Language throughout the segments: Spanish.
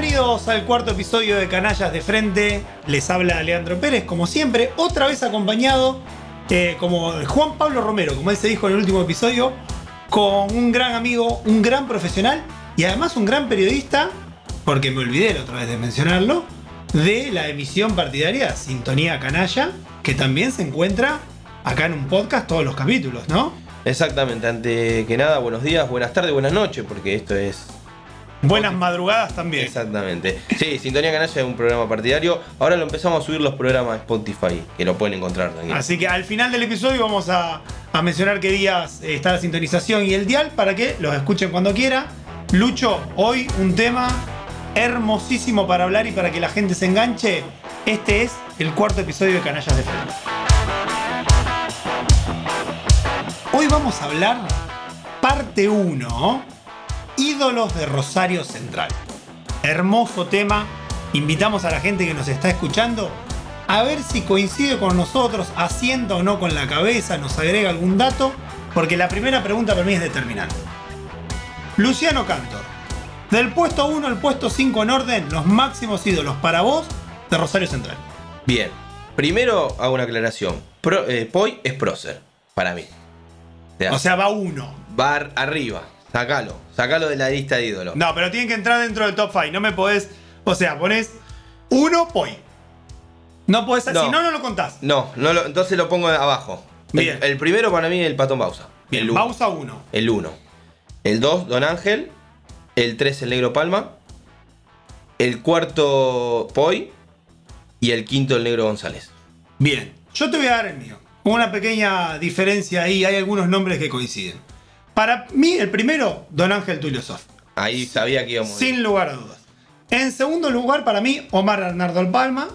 Bienvenidos al cuarto episodio de Canallas de Frente. Les habla Leandro Pérez, como siempre, otra vez acompañado, eh, como Juan Pablo Romero, como él se dijo en el último episodio, con un gran amigo, un gran profesional y además un gran periodista, porque me olvidé la otra vez de mencionarlo, de la emisión partidaria Sintonía Canalla, que también se encuentra acá en un podcast todos los capítulos, ¿no? Exactamente, ante que nada, buenos días, buenas tardes, buenas noches, porque esto es Buenas madrugadas también. Exactamente. Sí, Sintonía Canalla es un programa partidario. Ahora lo empezamos a subir los programas de Spotify, que lo pueden encontrar también. Así que al final del episodio vamos a, a mencionar qué días está la sintonización y el dial para que los escuchen cuando quiera. Lucho, hoy un tema hermosísimo para hablar y para que la gente se enganche. Este es el cuarto episodio de Canallas de Frente. Hoy vamos a hablar parte 1 ídolos de Rosario Central. Hermoso tema. Invitamos a la gente que nos está escuchando a ver si coincide con nosotros, asienta o no con la cabeza, nos agrega algún dato, porque la primera pregunta para mí es determinante. Luciano Cantor, del puesto 1 al puesto 5 en orden, los máximos ídolos para vos de Rosario Central. Bien, primero hago una aclaración. Eh, Poi es prócer, para mí. O sea, va uno. Va arriba. Sácalo, sácalo de la lista de ídolos. No, pero tienen que entrar dentro del top 5. No me podés. O sea, pones uno, poi. No podés. Si no, no lo contás. No, no entonces lo pongo abajo. Bien. El, primero para mí es el Patón Bausa. Bien, el Bausa 1. El 1. El 2, Don Ángel. El 3, el Negro Palma. El cuarto, Poi. Y el quinto, el Negro González. Bien. Yo te voy a dar el mío. Una pequeña diferencia ahí. Hay algunos nombres que coinciden. Para mí, el primero, Don Ángel Tulio Sof. Ahí sabía que íbamos. Sin lugar a dudas. En segundo lugar, para mí, Omar Arnaldo Palma.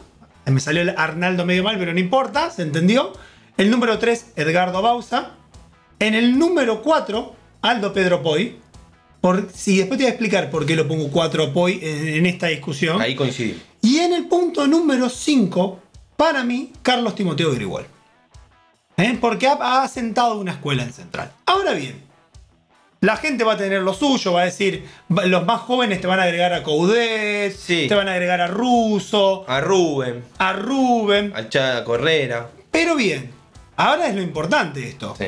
Me salió el Arnaldo medio mal, pero no importa, se entendió. El número 3, Edgardo Bausa. En el número 4, Aldo Pedro Poi. Por, si después te voy a explicar por qué lo pongo 4 Poi en, esta discusión. Ahí coincidí. Y en el punto número 5, para mí, Carlos Timoteo Grigual. ¿Eh? Porque ha, ha sentado una escuela en Central. Ahora bien, la gente va a tener lo suyo, va a decir, los más jóvenes te van a agregar a Coudet, te van a agregar a Russo, a Rubén, a Rubén, a Chada Correra. Pero bien, ahora es lo importante esto. Sí.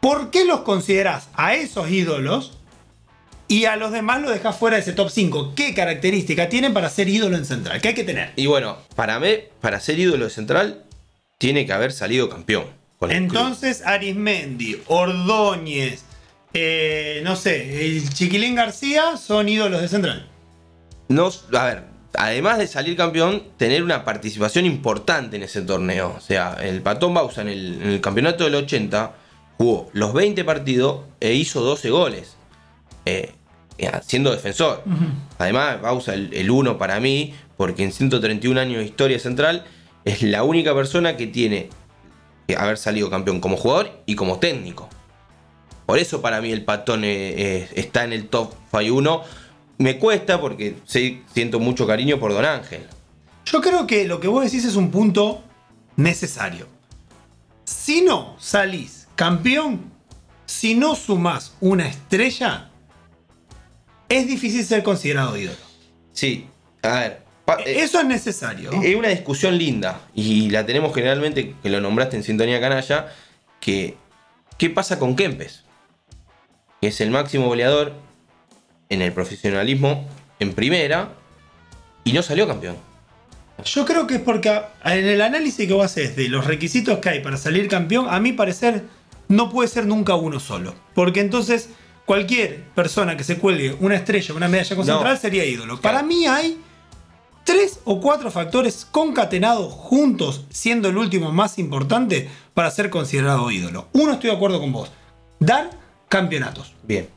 ¿Por qué los consideras a esos ídolos y a los demás los dejas fuera de ese top 5? ¿Qué característica tienen para ser ídolo en Central? ¿Qué hay que tener? Y bueno, para mí, para ser ídolo de Central, tiene que haber salido campeón. Entonces, Arismendi, Ordóñez, eh, no sé, el Chiquilín García son ídolos de Central. No, a ver, además de salir campeón, tener una participación importante en ese torneo. O sea, el Patón Bausa en el, campeonato del 80 jugó los 20 partidos e hizo 12 goles. Eh, eh, siendo defensor. Además, Bausa el, el 1 para mí, porque en 131 años de historia central, es la única persona que tiene que haber salido campeón como jugador y como técnico. Por eso para mí el patón eh, eh, está en el top 1. Me cuesta porque siento mucho cariño por Don Ángel. Yo creo que lo que vos decís es un punto necesario. Si no salís campeón, si no sumás una estrella, es difícil ser considerado ídolo. Sí, a ver. Eh, eso es necesario. Es una discusión linda y la tenemos generalmente, que lo nombraste en Sintonía Canalla, que ¿qué pasa con Kempes? Que es el máximo goleador en el profesionalismo en primera y no salió campeón. Yo creo que es porque en el análisis que vos haces de los requisitos que hay para salir campeón, a mi parecer no puede ser nunca uno solo. Porque entonces cualquier persona que se cuelgue una estrella, una medalla con central sería ídolo. Para mí hay tres o cuatro factores concatenados juntos, siendo el último más importante para ser considerado ídolo. Uno, estoy de acuerdo con vos. Dar campeonatos. Bien.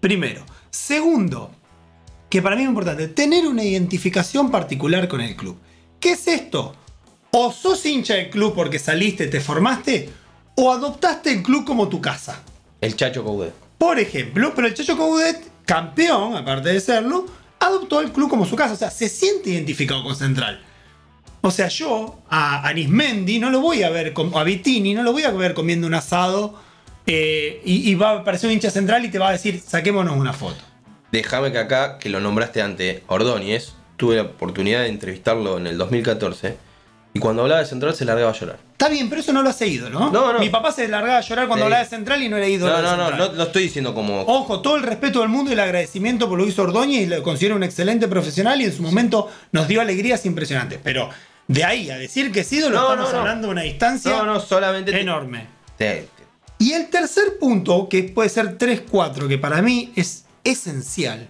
Primero. Segundo, que para mí es importante, tener una identificación particular con el club. ¿Qué es esto? O sos hincha del club porque saliste, te formaste, o adoptaste el club como tu casa. El Chacho Coudet. Por ejemplo, pero el Chacho Coudet, campeón, aparte de serlo, adoptó el club como su casa. O sea, se siente identificado con Central. O sea, yo a Anismendi no lo voy a ver, a Vitini no lo voy a ver comiendo un asado eh, y, va a aparecer un hincha central y te va a decir, saquémonos una foto. déjame que acá, que lo nombraste ante Ordóñez, tuve la oportunidad de entrevistarlo en el 2014, y cuando hablaba de Central se largaba a llorar. Está bien, pero eso no lo hace ídolo, ¿no? No, no. Mi papá se largaba a llorar cuando Sí. hablaba de Central y no era ídolo. No, no, no, Central. no, lo estoy diciendo como... Ojo, todo el respeto del mundo y el agradecimiento por lo que hizo Ordóñez y lo considero un excelente profesional y en su momento nos dio alegrías impresionantes. Pero de ahí a decir que es ídolo, No, estamos no, hablando de una distancia No, no, solamente... te- enorme. te- te- Y el tercer punto, que puede ser 3-4, que para mí es esencial,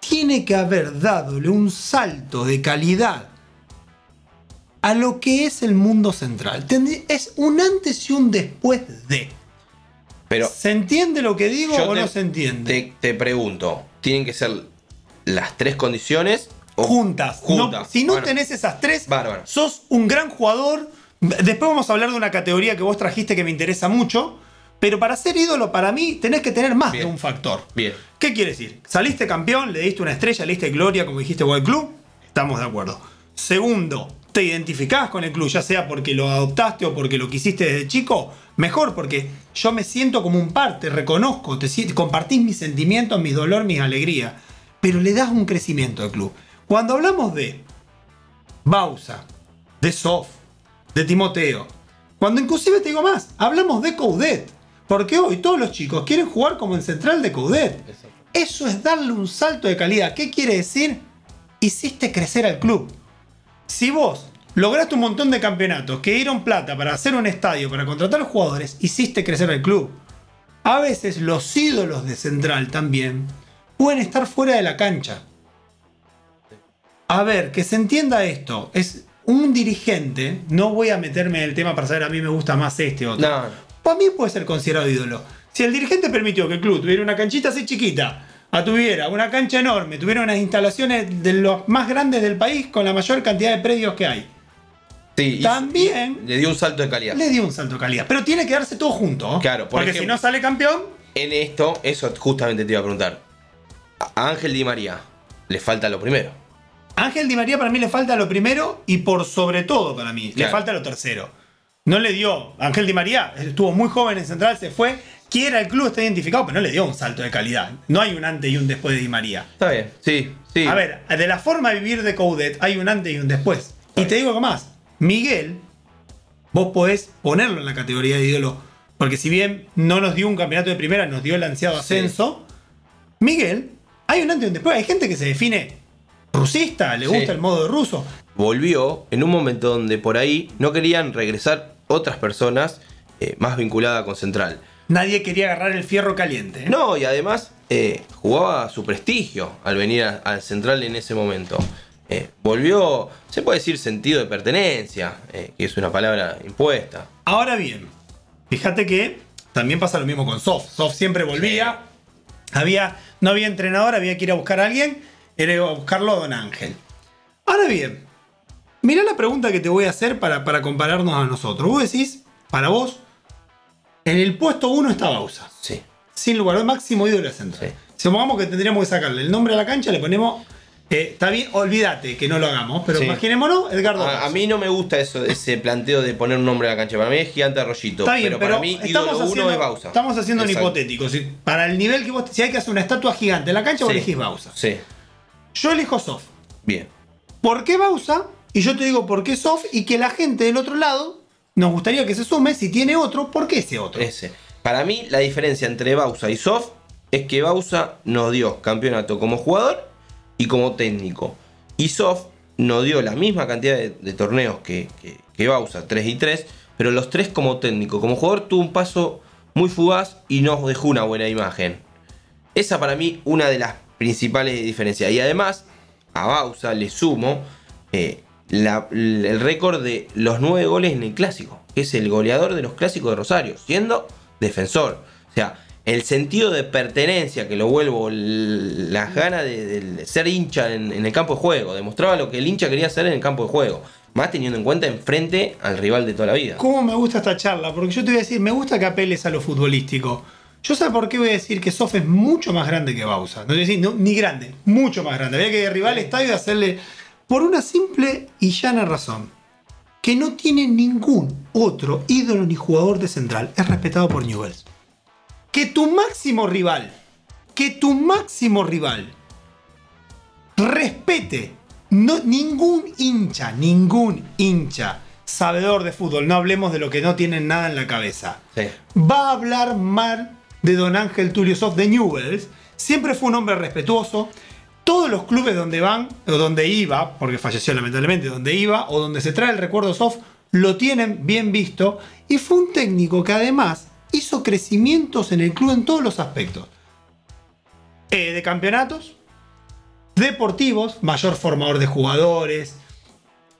tiene que haber dadole un salto de calidad a lo que es el mundo central. Es un antes y un después de. pero ¿Se entiende lo que digo o te- no se entiende? Te, te pregunto, ¿tienen que ser las tres condiciones? o- juntas. Juntas. No- si no Bueno. tenés esas tres, Bárbaro. sos un gran jugador. Después vamos a hablar de una categoría que vos trajiste que me interesa mucho. Pero para ser ídolo, para mí, tenés que tener más Bien. de un factor. Bien. ¿Qué quiere decir? Saliste campeón, le diste una estrella, le diste gloria, como dijiste vos al club. Estamos de acuerdo. Segundo, te identificás con el club, ya sea porque lo adoptaste o porque lo quisiste desde chico. Mejor, porque yo me siento como un par, te reconozco, te compartís mis sentimientos, mis dolor, mis alegrías. Pero le das un crecimiento al club. Cuando hablamos de Bausa, de Sof, de Timoteo, cuando inclusive te digo más, hablamos de Coudet. Porque hoy todos los chicos quieren jugar como en central de Coudet. Eso es darle un salto de calidad. ¿Qué quiere decir? Hiciste crecer al club. Si vos lograste un montón de campeonatos que dieron plata para hacer un estadio, para contratar jugadores, hiciste crecer al club. A veces los ídolos de central también pueden estar fuera de la cancha. A ver, que se entienda esto. Es un dirigente, no voy a meterme en el tema para saber a mí me gusta más este o otro. No. Para mí puede ser considerado ídolo. Si el dirigente permitió que el club tuviera una canchita así chiquita, a tuviera una cancha enorme, tuviera unas instalaciones de los más grandes del país con la mayor cantidad de predios que hay, Sí, También- le dio un salto de calidad. le dio un salto de calidad. Pero tiene que darse todo junto. ¿no? Claro, por porque si no sale campeón, En esto, eso justamente te iba a preguntar. A Ángel Di María le falta lo primero. Ángel Di María para mí le falta lo primero y por sobre todo para mí, le falta lo tercero. No le dio, Ángel Di María estuvo muy joven en Central, se fue, quiera el club, está identificado, pero no le dio un salto de calidad. No hay un antes y un después de Di María. Está bien, sí, sí. A ver, de la forma de vivir de Coudet hay un antes y un después. Y te digo algo más, Miguel, vos podés ponerlo en la categoría de ídolo, porque si bien no nos dio un campeonato de primera, nos dio el ansiado Sí. ascenso, Miguel, hay un antes y un después. Hay gente que se define rusista, le Sí. gusta el modo de ruso. Volvió en un momento donde por ahí no querían regresar otras personas eh, más vinculadas con Central. Nadie quería agarrar el fierro caliente. ¿eh? No, y además eh, jugaba su prestigio al venir al Central en ese momento. Eh, volvió, se puede decir sentido de pertenencia, eh, que es una palabra impuesta. Ahora bien, fíjate que también pasa lo mismo con Sof. Sof siempre volvía, había, no había entrenador, había que ir a buscar a alguien, era ir a buscarlo a Don Ángel. Ahora bien, mirá la pregunta que te voy a hacer para, para compararnos a nosotros. Vos decís, para vos, en el puesto 1 está Bausa. Sí. Sin lugar, el máximo ídolo de central. Sí. Supongamos que tendríamos que sacarle el nombre a la cancha, le ponemos. eh, está bien, olvídate que no lo hagamos, pero Sí. imaginémonos Edgardo. A, a mí no me gusta eso, ese planteo de poner un nombre a la cancha. Para mí es gigante arroyito. Está bien, pero, pero, para mí estamos, ídolo haciendo, uno es Bausa. estamos haciendo un hipotético. Si, para el nivel que vos. Si hay que hacer una estatua gigante en la cancha, vos Sí. elegís Bausa. Sí, Yo elijo Sof. bien. ¿Por qué Bausa? Y yo te digo por qué Sof y que la gente del otro lado nos gustaría que se sume. Si tiene otro, ¿por qué ese otro? Ese. Para mí, la diferencia entre Bausa y Sof es que Bausa nos dio campeonato como jugador y como técnico. Y Sof nos dio la misma cantidad de, de torneos que, que, que Bausa, 3 y 3, pero los tres como técnico. Como jugador tuvo un paso muy fugaz y nos dejó una buena imagen. Esa para mí una de las principales diferencias. Y además, a Bausa le sumo eh, el récord de los nueve goles en el clásico. Que es el goleador de los clásicos de Rosario, siendo defensor. O sea, el sentido de pertenencia que lo vuelvo, las ganas de, ser hincha en, en el campo de juego. Demostraba lo que el hincha quería hacer en el campo de juego. Más teniendo en cuenta enfrente al rival de toda la vida. ¿Cómo me gusta esta charla? Porque yo te voy a decir, me gusta que apeles a lo futbolístico. Yo sé por qué voy a decir que Sof es mucho más grande que Bausa. No voy a decir no, ni grande, mucho más grande. Había que derribar el estadio y hacerle. Por una simple y llana razón. Que no tiene ningún otro ídolo ni jugador de central. Es respetado por Newells. Que tu máximo rival, que tu máximo rival respete, no, ningún hincha, ningún hincha sabedor de fútbol, no hablemos de lo que no tienen nada en la cabeza, Sí. va a hablar mal de Don Ángel Tulio Soft de Newells. Siempre fue un hombre respetuoso. Todos los clubes donde van, o donde iba, porque falleció lamentablemente, donde iba, o donde se trae el recuerdo Soft, lo tienen bien visto. Y fue un técnico que además hizo crecimientos en el club en todos los aspectos. Eh, de campeonatos, deportivos, mayor formador de jugadores.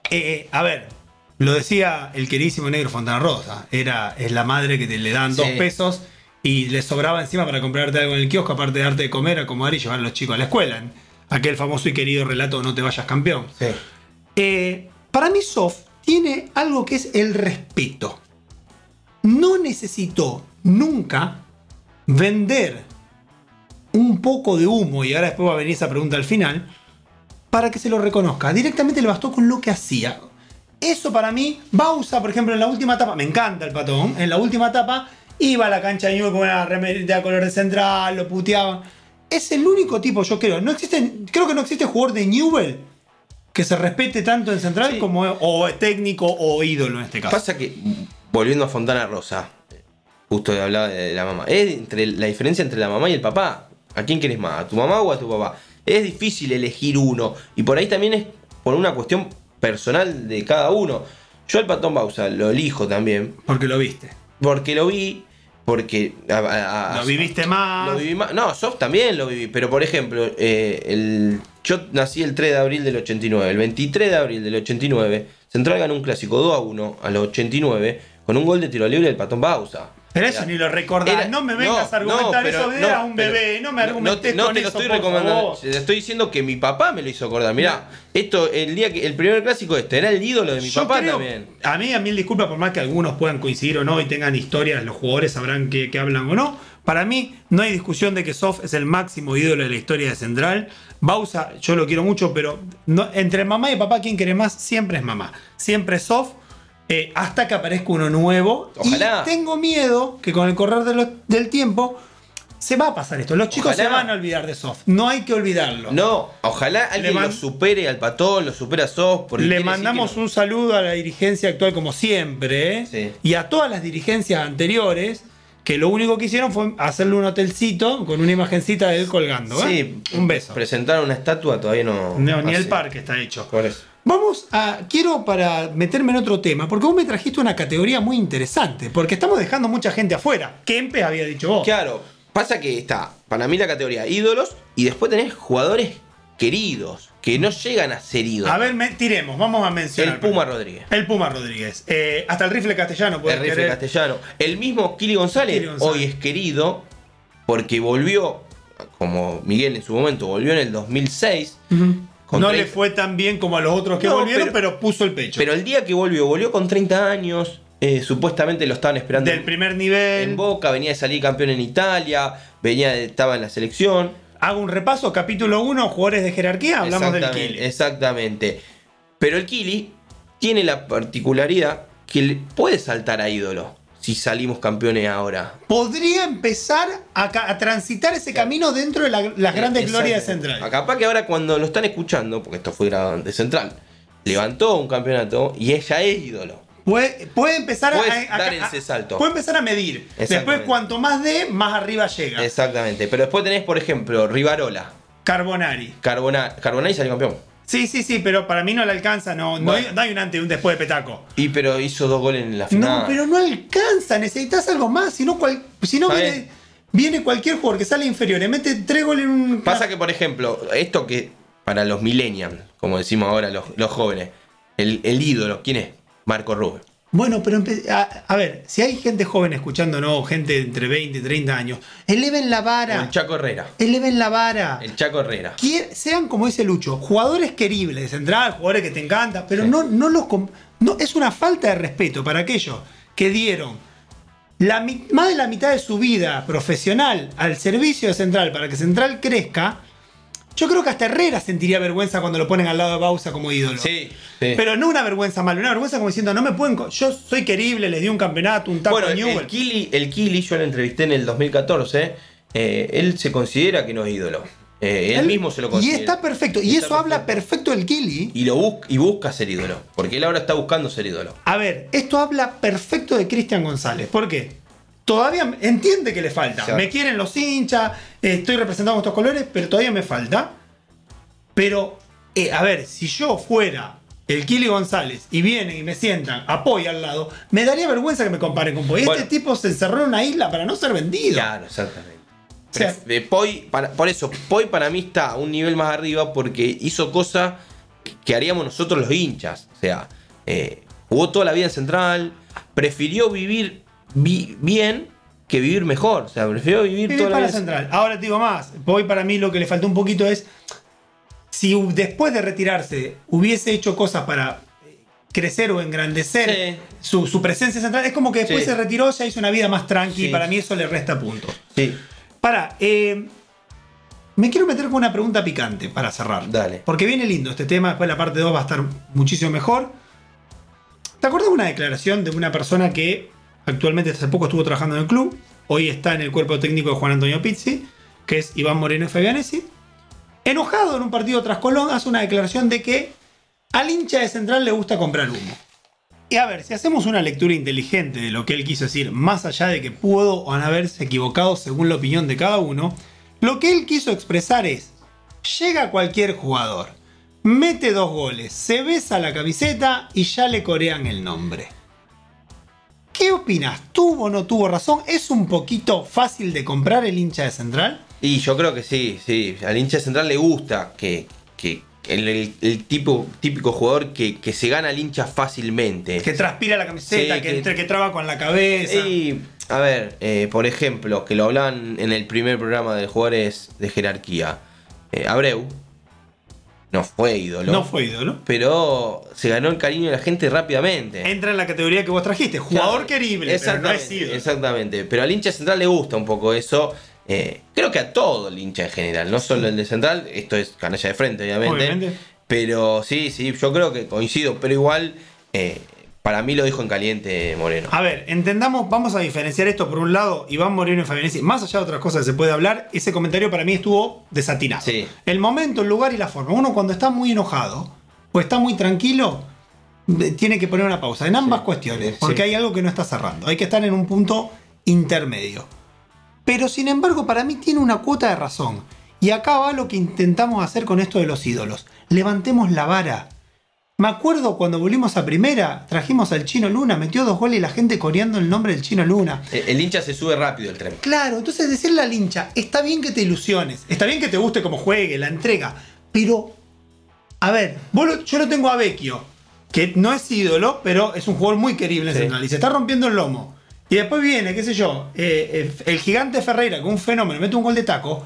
Eh, a ver, lo decía el queridísimo Negro Fontana Rosa. Era, es la madre que te le dan dos pesos y le sobraba encima para comprarte algo en el kiosco, aparte de darte de comer, acomodar y llevar a los chicos a la escuela. Aquel famoso y querido relato No te vayas campeón. Sí. Eh, para mí Soft tiene algo que es el respeto. No necesitó nunca vender un poco de humo, y ahora después va a venir esa pregunta al final, para que se lo reconozca. Directamente le bastó con lo que hacía. Eso para mí, Bausa, por ejemplo, en la última etapa, me encanta el patón, en la última etapa iba a la cancha de Newell con una remerita de color de central, lo puteaban. Es el único tipo, yo creo. No existe, creo que no existe jugador de Newell que se respete tanto en central Sí. como o técnico o ídolo en este caso. Pasa que, volviendo a Fontana Rosa, justo hablaba de la mamá, es entre la diferencia entre la mamá y el papá. ¿A quién querés más? ¿A tu mamá o a tu papá? Es difícil elegir uno. Y por ahí también es por una cuestión personal de cada uno. Yo al Patón Bausa lo elijo también. Porque lo viste. Porque lo vi. Porque. a- a- a- Lo viviste más. Lo viví más. No, Soft también lo viví. Pero por ejemplo, eh, el, yo nací el 3 de abril del 89. El 23 de abril del 89, Central ganó un clásico 2 a 1 a los 89 con un gol de tiro libre del Patón Bausa. Pero eso ni lo recordás. era- no me vengas a argumentar eso de no, era un pero- bebé. No me argumentes no con te lo eso, estoy recomendando. Te estoy diciendo que mi papá me lo hizo acordar. Mirá, esto, el día que el primer clásico este era el ídolo de mi Yo papá creo- también. A mí, a mil disculpas, por más que algunos puedan coincidir o no y tengan historias, los jugadores sabrán que, que hablan o no. Para mí, no hay discusión de que Sof es el máximo ídolo de la historia de Central. Bausa, yo lo quiero mucho, pero no- entre mamá y papá, ¿quién quiere más? Siempre es mamá. Siempre es Sof. Eh, hasta que aparezca uno nuevo. Ojalá. Y tengo miedo que con el correr de lo- del tiempo se va a pasar esto. Los chicos Ojalá. se van a olvidar de Sof. No hay que olvidarlo. No, ojalá alguien man- lo supere al patón, lo supera a Soft. porque Le mandamos un saludo a la dirigencia actual como siempre ¿eh? Sí. y a todas las dirigencias anteriores que lo único que hicieron fue hacerle un hotelcito con una imagencita de él colgando. ¿eh? Sí, un beso. Presentar una estatua todavía no. No, ni el parque está hecho. Por eso. Vamos a. Quiero para meterme en otro tema, porque vos me trajiste una categoría muy interesante, porque estamos dejando mucha gente afuera. Kempe había dicho vos. Claro, pasa que está, para mí la categoría ídolos y después tenés jugadores queridos que no llegan a ser ídolos. A ver, me- tiremos, vamos a mencionar. el Puma Rodríguez. El Puma Rodríguez. Eh, hasta el rifle castellano puede El rifle castellano. El mismo Kili González, Kili González. hoy es querido porque volvió, como Miguel en su momento, volvió en el 2006. con No 30 le fue tan bien como a los otros que No, volvieron, pero, pero- puso el pecho. Pero el día que volvió, volvió con 30 años. eh, supuestamente lo estaban esperando Del primer nivel. en Boca, venía de salir campeón en Italia, venía de- estaba en la selección. Hago un repaso, capítulo 1, jugadores de jerarquía, hablamos del Kili. Exactamente. Pero el Kili tiene la particularidad que le puede saltar a ídolo si salimos campeones ahora. Podría empezar a, transitar ese camino dentro de la- las grandes glorias de. Central. A Capaz que ahora cuando lo están escuchando, porque esto fue grabado de Central, levantó un campeonato y ella es ídolo. Puede, puede empezar a, a- dar ese salto. Puede empezar a medir. Después, cuanto más dé, más arriba llega. Exactamente. Pero después tenés, por ejemplo, Rivarola. Carbonari. Carbona, Carbonari salió campeón. Sí, sí, sí, pero para mí no le alcanza. No, no, hay, no hay un antes y un después de Petaco. Y pero hizo dos goles en la final. No, pero no alcanza. Necesitas algo más. Si no, cual- si no viene cualquier jugador que sale inferior, le mete tres goles en un. Pasa que, por ejemplo, esto que para los millennials, como decimos ahora los, los jóvenes, el, el ídolo, ¿quién es? Marco Rubio. Bueno, pero a, a ver, si hay gente joven escuchándonos, gente entre 20 y 30 años, eleven la vara. el Chaco Herrera. Eleven la vara. El Chaco Herrera. Quier- sean como dice Lucho, jugadores queribles de central, jugadores que te encantan, pero Sí. no, no los no es una falta de respeto para aquellos que dieron la, más de la mitad de su vida profesional al servicio de Central para que Central crezca. Yo creo que hasta Herrera sentiría vergüenza cuando lo ponen al lado de Bausa como ídolo. Sí, sí. Pero no una vergüenza mala, una vergüenza como diciendo, no me pueden. co- Yo soy querible, les di un campeonato, un taco bueno, a el Newell. Kili, el Kili yo lo entrevisté en el 2014 eh, él se considera que no es ídolo. Eh, él, mismo se lo Y considera. está perfecto. Y, Y está eso habla perfecto. perfecto del Kili. Y, lo bus- y busca ser ídolo. Porque él ahora está buscando ser ídolo. A ver, esto habla perfecto de Cristian González. ¿Por qué? Todavía entiende que le falta. Claro. Me quieren los hinchas, estoy representando estos colores, pero todavía me falta. Pero, eh, a ver, si yo fuera el Kili González y vienen y me sientan a Poi al lado, me daría vergüenza que me comparen con Poi. Bueno. este tipo se encerró en una isla para no ser vendido. Claro, exactamente. O sea- Pref- Poi, para- por eso, Poi para mí está un nivel más arriba porque hizo cosas que- que haríamos nosotros los hinchas. O sea, eh, jugó toda la vida en Central, prefirió vivir vi- bien que vivir mejor. O sea, prefirió vivir Vivir toda la para en- Central. Ahora te digo más. Poi para mí lo que le faltó un poquito es. Si después de retirarse hubiese hecho cosas para eh, crecer o engrandecer Sí. su, su presencia central, es como que después Sí. se retiró, ya hizo una vida más tranqui. Sí. Y para mí eso le resta puntos. Sí, Para, eh, me quiero meter con una pregunta picante para cerrar. Dale. Porque viene lindo este tema, después la parte 2 va a estar muchísimo mejor. ¿Te acuerdas de una declaración de una persona que actualmente hace poco estuvo trabajando en el club? Hoy está en el cuerpo técnico de Juan Antonio Pizzi, que es Iván Moreno Fabianesi. Enojado en un partido tras Colón, hace una declaración de que al hincha de Central le gusta comprar humo. Y a ver, si hacemos una lectura inteligente de lo que él quiso decir, más allá de que pudo o no haberse equivocado según la opinión de cada uno, lo que él quiso expresar es, llega cualquier jugador, mete dos goles, se besa la camiseta y ya le corean el nombre. ¿Qué opinas? ¿Tuvo o no tuvo razón? ¿Es un poquito fácil de comprar el hincha de Central? Y yo creo que sí, sí. Al hincha central le gusta que, que el, el- el tipo, típico jugador que, que se gana al hincha fácilmente. Que transpira la camiseta, Sí, que, que- entre, que traba con la cabeza. Y, a ver, eh, por ejemplo, que lo hablan en el primer programa de jugadores de jerarquía. Eh, Abreu no fue ídolo. No fue ídolo. Pero se ganó el cariño de la gente rápidamente. Entra en la categoría que vos trajiste, jugador Claro, querible, pero no Exactamente, es ídolo. exactamente. Pero al hincha central le gusta un poco eso. Eh, creo que a todo el hincha en general, no solo el de central. Esto es canalla de frente, obviamente. Obviamente. Pero sí, sí, yo creo que coincido. Pero igual, eh, para mí lo dijo en caliente Moreno. A ver, entendamos, vamos a diferenciar esto por un lado, Iván Moreno y Fabianesi, más allá de otras cosas que se puede hablar, ese comentario para mí estuvo desatinado. Sí. El momento, el lugar y la forma. Uno cuando está muy enojado o está muy tranquilo, tiene que poner una pausa en ambas Sí. cuestiones, Sí. porque hay algo que no está cerrando. Hay que estar en un punto intermedio. Pero sin embargo, para mí tiene una cuota de razón. Y acá va lo que intentamos hacer con esto de los ídolos. Levantemos la vara. Me acuerdo cuando volvimos a primera, trajimos al Chino Luna, metió dos goles y la gente coreando el nombre del Chino Luna. Eh, El hincha se sube rápido el tren. Claro, entonces decirle al hincha, está bien que te ilusiones, está bien que te guste cómo juegue, la entrega, pero, a ver, vos lo- yo lo tengo a Vecchio, que no es ídolo, pero es un jugador muy querible en Sí. Central, y se está rompiendo el lomo. Y después viene, qué sé yo, eh, eh, el gigante Ferreira, que es un fenómeno, mete un gol de taco.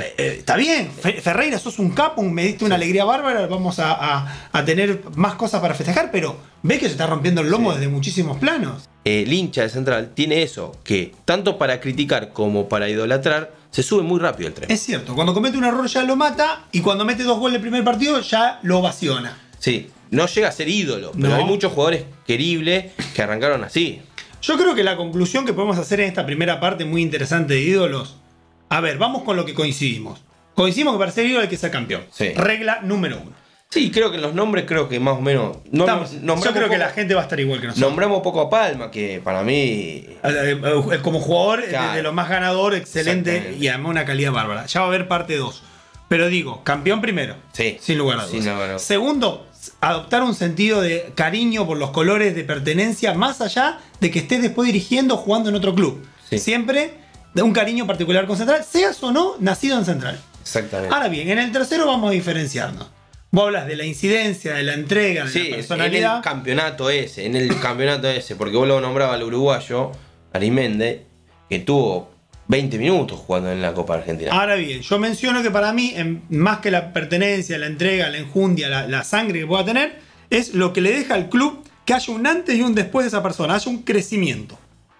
Eh, eh, está bien, Fe- Ferreira, sos un capo, me diste una alegría bárbara, vamos a, a- a tener más cosas para festejar, pero Vecchio se está rompiendo el lomo Sí. desde muchísimos planos. El hincha de central tiene eso, que tanto para criticar como para idolatrar, se sube muy rápido el tren. Es cierto, cuando comete un error ya lo mata y cuando mete dos goles el primer partido ya lo ovaciona. Sí, no llega a ser ídolo, pero No. hay muchos jugadores queribles que arrancaron así. Yo creo que la conclusión que podemos hacer en esta primera parte muy interesante de ídolos, a ver, vamos con lo que coincidimos. Coincidimos que ser ídolo hay que ser campeón. Sí. Regla número uno. Sí, creo que los nombres creo que más o menos... no- Estamos- yo creo que la gente va a estar igual que nosotros. Nombramos poco a Palma, que para mí... Eh, Como jugador, Claro. de, de lo más ganador, excelente y además una calidad bárbara. Ya va a haber parte 2. Pero digo, campeón primero. Sí. Sin lugar a dudas. Sin lugar a dudas. Segundo, adoptar un sentido de cariño por los colores de pertenencia, más allá de que estés después dirigiendo o jugando en otro club. Sí. Siempre de un cariño particular con Central, seas o no nacido en Central. Exactamente. Ahora bien, en el tercero vamos a diferenciarnos. Vos hablas de la incidencia, de la entrega, de Sí, la en el personalidad. campeonato ese, en el campeonato ese, porque vos lo nombraba al uruguayo, Arimende, que tuvo 20 minutos jugando en la Copa Argentina. Ahora bien, yo menciono que para mí, en- más que la pertenencia, la entrega, la enjundia, la, la sangre que pueda tener, es lo que le deja al club que haya un antes y un después de esa persona, haya un crecimiento.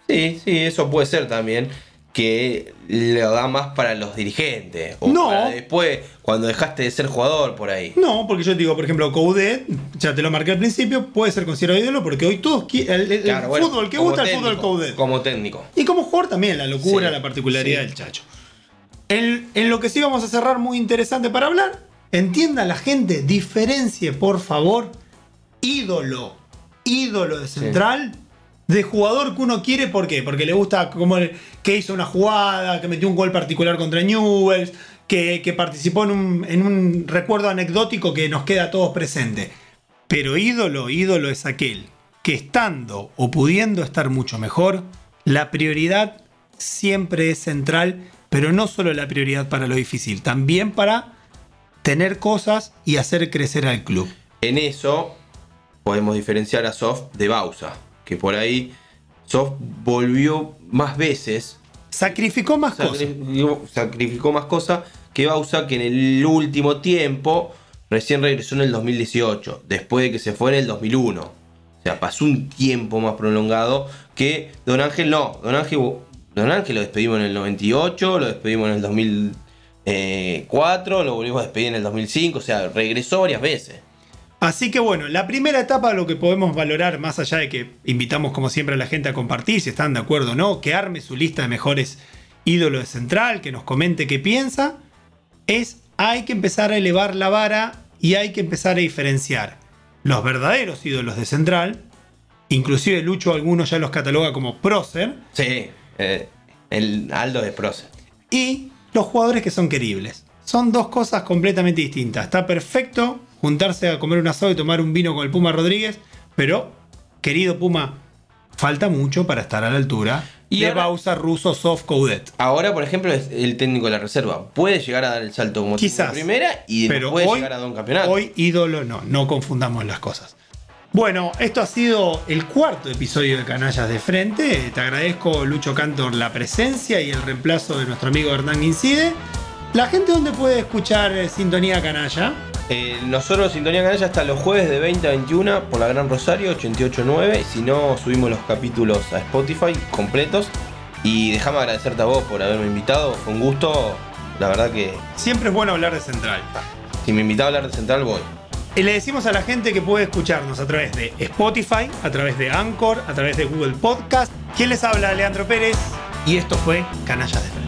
Sí, sí, eso puede ser también que lo da más para los dirigentes. O No. para después, cuando dejaste de ser jugador por ahí. No, porque yo te digo, por ejemplo, Coudet, ya te lo marqué al principio, puede ser considerado ídolo porque hoy todos qui- el, el- el Claro, bueno, fútbol que gusta el fútbol técnico, Coudet. Como técnico. Y como jugador también, la locura, Sí, la particularidad sí. del chacho. en, en lo que sí vamos a cerrar muy interesante para hablar, entienda la gente, diferencie por favor ídolo, ídolo de central. De jugador que uno quiere, ¿por qué? Porque le gusta como el- que hizo una jugada, que metió un gol particular contra Newells, que, participó en un, en un recuerdo anecdótico que nos queda a todos presente. Pero ídolo, ídolo es aquel que estando o pudiendo estar mucho mejor, la prioridad siempre es central, pero no solo la prioridad para lo difícil, también para tener cosas y hacer crecer al club. En eso podemos diferenciar a Soft de Bausa, que por ahí Soft volvió más veces, Sacrificó más cosas. sacrificó, sacrificó más cosas que Bausa, que en el último tiempo recién regresó en el 2018, después de que se fue en el 2001. O sea, pasó un tiempo más prolongado que Don Ángel no. Don Ángel, Don Ángel lo despedimos en el 98, lo despedimos en el 2004, lo volvimos a despedir en el 2005, o sea, regresó varias veces. Así que bueno, la primera etapa lo que podemos valorar, más allá de que invitamos como siempre a la gente a compartir, si están de acuerdo o no, que arme su lista de mejores ídolos de central, que nos comente qué piensa, es hay que empezar a elevar la vara y hay que empezar a diferenciar los verdaderos ídolos de central, inclusive Lucho algunos ya los cataloga como prócer, Sí, eh, el Aldo de Proce. y los jugadores que son queribles. Son dos cosas completamente distintas. Está perfecto juntarse a comer un asado y tomar un vino con el Puma Rodríguez, pero, querido Puma, falta mucho para estar a la altura Y de ahora- Bausa, Russo, Soft, Coudet. Ahora, por ejemplo, es el técnico de la reserva. Puede llegar a dar el salto como Quizás. primera y Pero puede hoy, llegar a dar un campeonato. hoy ídolo no, no confundamos las cosas. Bueno, esto ha sido el cuarto episodio de Canallas de Frente. Te agradezco, Lucho Cantor, la presencia y el reemplazo de nuestro amigo Hernán Incide. La gente donde puede escuchar eh, Sintonía Canalla. Eh, nosotros Sintonía Canalla hasta los jueves de 20 a 21 por la Gran Rosario 889. Si no, subimos los capítulos a Spotify completos. Y déjame agradecerte a vos por haberme invitado. Con gusto. La verdad que Siempre es bueno hablar de Central. si me invitaba a hablar de Central, voy. Y le decimos a la gente que puede escucharnos a través de Spotify, a través de Anchor, a través de Google Podcast. ¿Quién les habla? Leandro Pérez. Y esto fue Canallas de Frente.